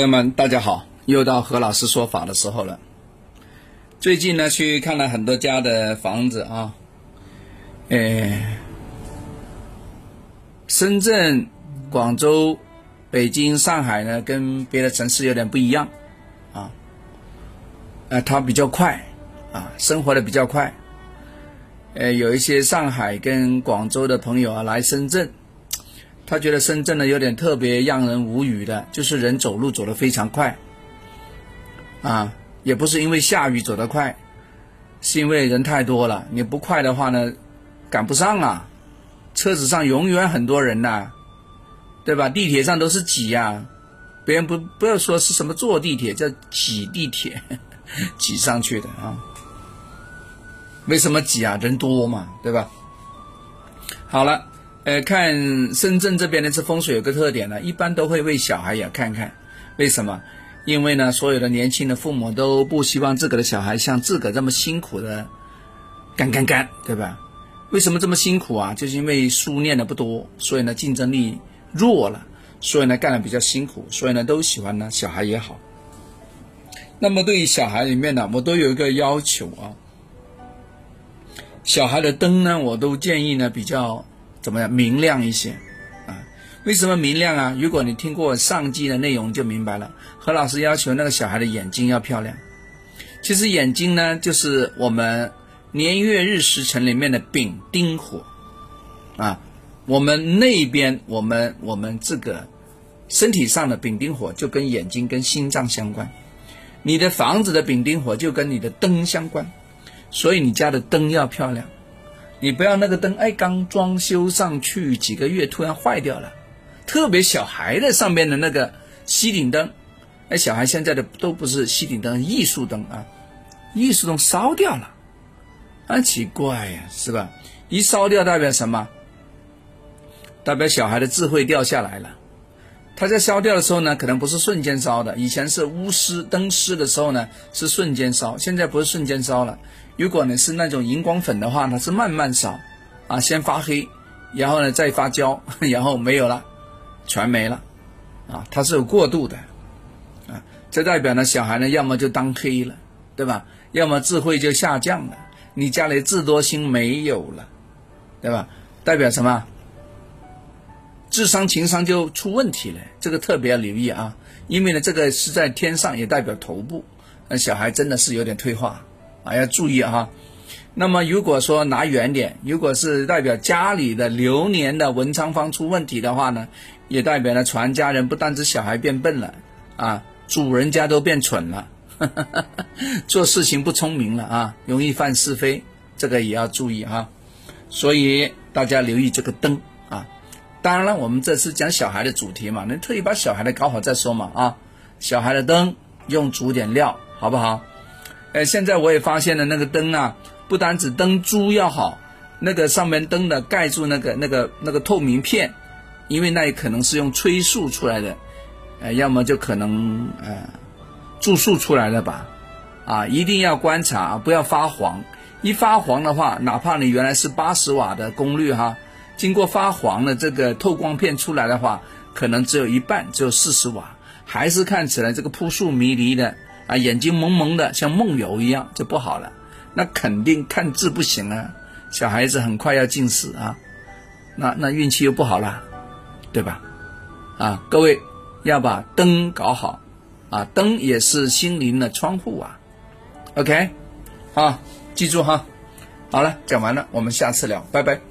朋友们，大家好！又到何老师说法的时候了。最近呢，去看了很多家的房子啊，呃，深圳、广州、北京、上海呢，跟别的城市有点不一样啊。呃，它比较快啊，生活的比较快。呃，有一些上海跟广州的朋友啊，来深圳。他觉得深圳呢有点特别让人无语的，就是人走路走得非常快，啊，也不是因为下雨走得快，是因为人太多了。你不快的话呢，赶不上啊，车子上永远很多人呐，对吧？地铁上都是挤呀，别人不不要说是什么坐地铁，叫挤地铁，挤上去的啊。为什么挤啊？人多嘛，对吧？好了。呃，看深圳这边的这风水有个特点呢，一般都会为小孩也看看，为什么？因为呢，所有的年轻的父母都不希望自个的小孩像自个这么辛苦的干干干，对吧？为什么这么辛苦啊？就是因为书念的不多，所以呢竞争力弱了，所以呢干的比较辛苦，所以呢都喜欢呢小孩也好。那么对于小孩里面呢，我都有一个要求啊，小孩的灯呢，我都建议呢比较。怎么样明亮一些啊？为什么明亮啊？如果你听过上季的内容，就明白了。何老师要求那个小孩的眼睛要漂亮。其实眼睛呢，就是我们年月日时辰里面的丙丁火啊。我们那边，我们我们这个身体上的丙丁火就跟眼睛、跟心脏相关。你的房子的丙丁火就跟你的灯相关，所以你家的灯要漂亮。你不要那个灯，哎，刚装修上去几个月，突然坏掉了。特别小孩的上面的那个吸顶灯，哎，小孩现在的都不是吸顶灯，艺术灯啊，艺术灯烧掉了，啊奇怪呀，是吧？一烧掉代表什么？代表小孩的智慧掉下来了。它在烧掉的时候呢，可能不是瞬间烧的，以前是钨丝灯丝的时候呢，是瞬间烧，现在不是瞬间烧了。如果呢是那种荧光粉的话，它是慢慢烧，啊，先发黑，然后呢再发焦，然后没有了，全没了，啊，它是有过渡的，啊，这代表呢小孩呢要么就当黑了，对吧？要么智慧就下降了，你家里智多星没有了，对吧？代表什么？智商情商就出问题了，这个特别要留意啊，因为呢这个是在天上，也代表头部，那小孩真的是有点退化。啊，要注意哈。那么，如果说拿远点，如果是代表家里的流年的文昌方出问题的话呢，也代表了全家人不单指小孩变笨了啊，主人家都变蠢了，做事情不聪明了啊，容易犯是非，这个也要注意哈。所以大家留意这个灯。当然了，我们这次讲小孩的主题嘛，那特意把小孩的搞好再说嘛啊。小孩的灯用足点料，好不好？哎，现在我也发现了，那个灯啊，不单指灯珠要好，那个上面灯的盖住那个那个那个透明片，因为那也可能是用催素出来的，呃，要么就可能呃注塑出来的吧，啊，一定要观察，不要发黄，一发黄的话，哪怕你原来是八十瓦的功率哈，经过发黄的这个透光片出来的话，可能只有一半，只有四十瓦，还是看起来这个扑朔迷离的。啊，眼睛蒙蒙的，像梦游一样，就不好了。那肯定看字不行啊，小孩子很快要近视啊，那那运气又不好了，对吧？啊，各位要把灯搞好啊，灯也是心灵的窗户啊。OK，啊，记住哈。好了，讲完了，我们下次聊，拜拜。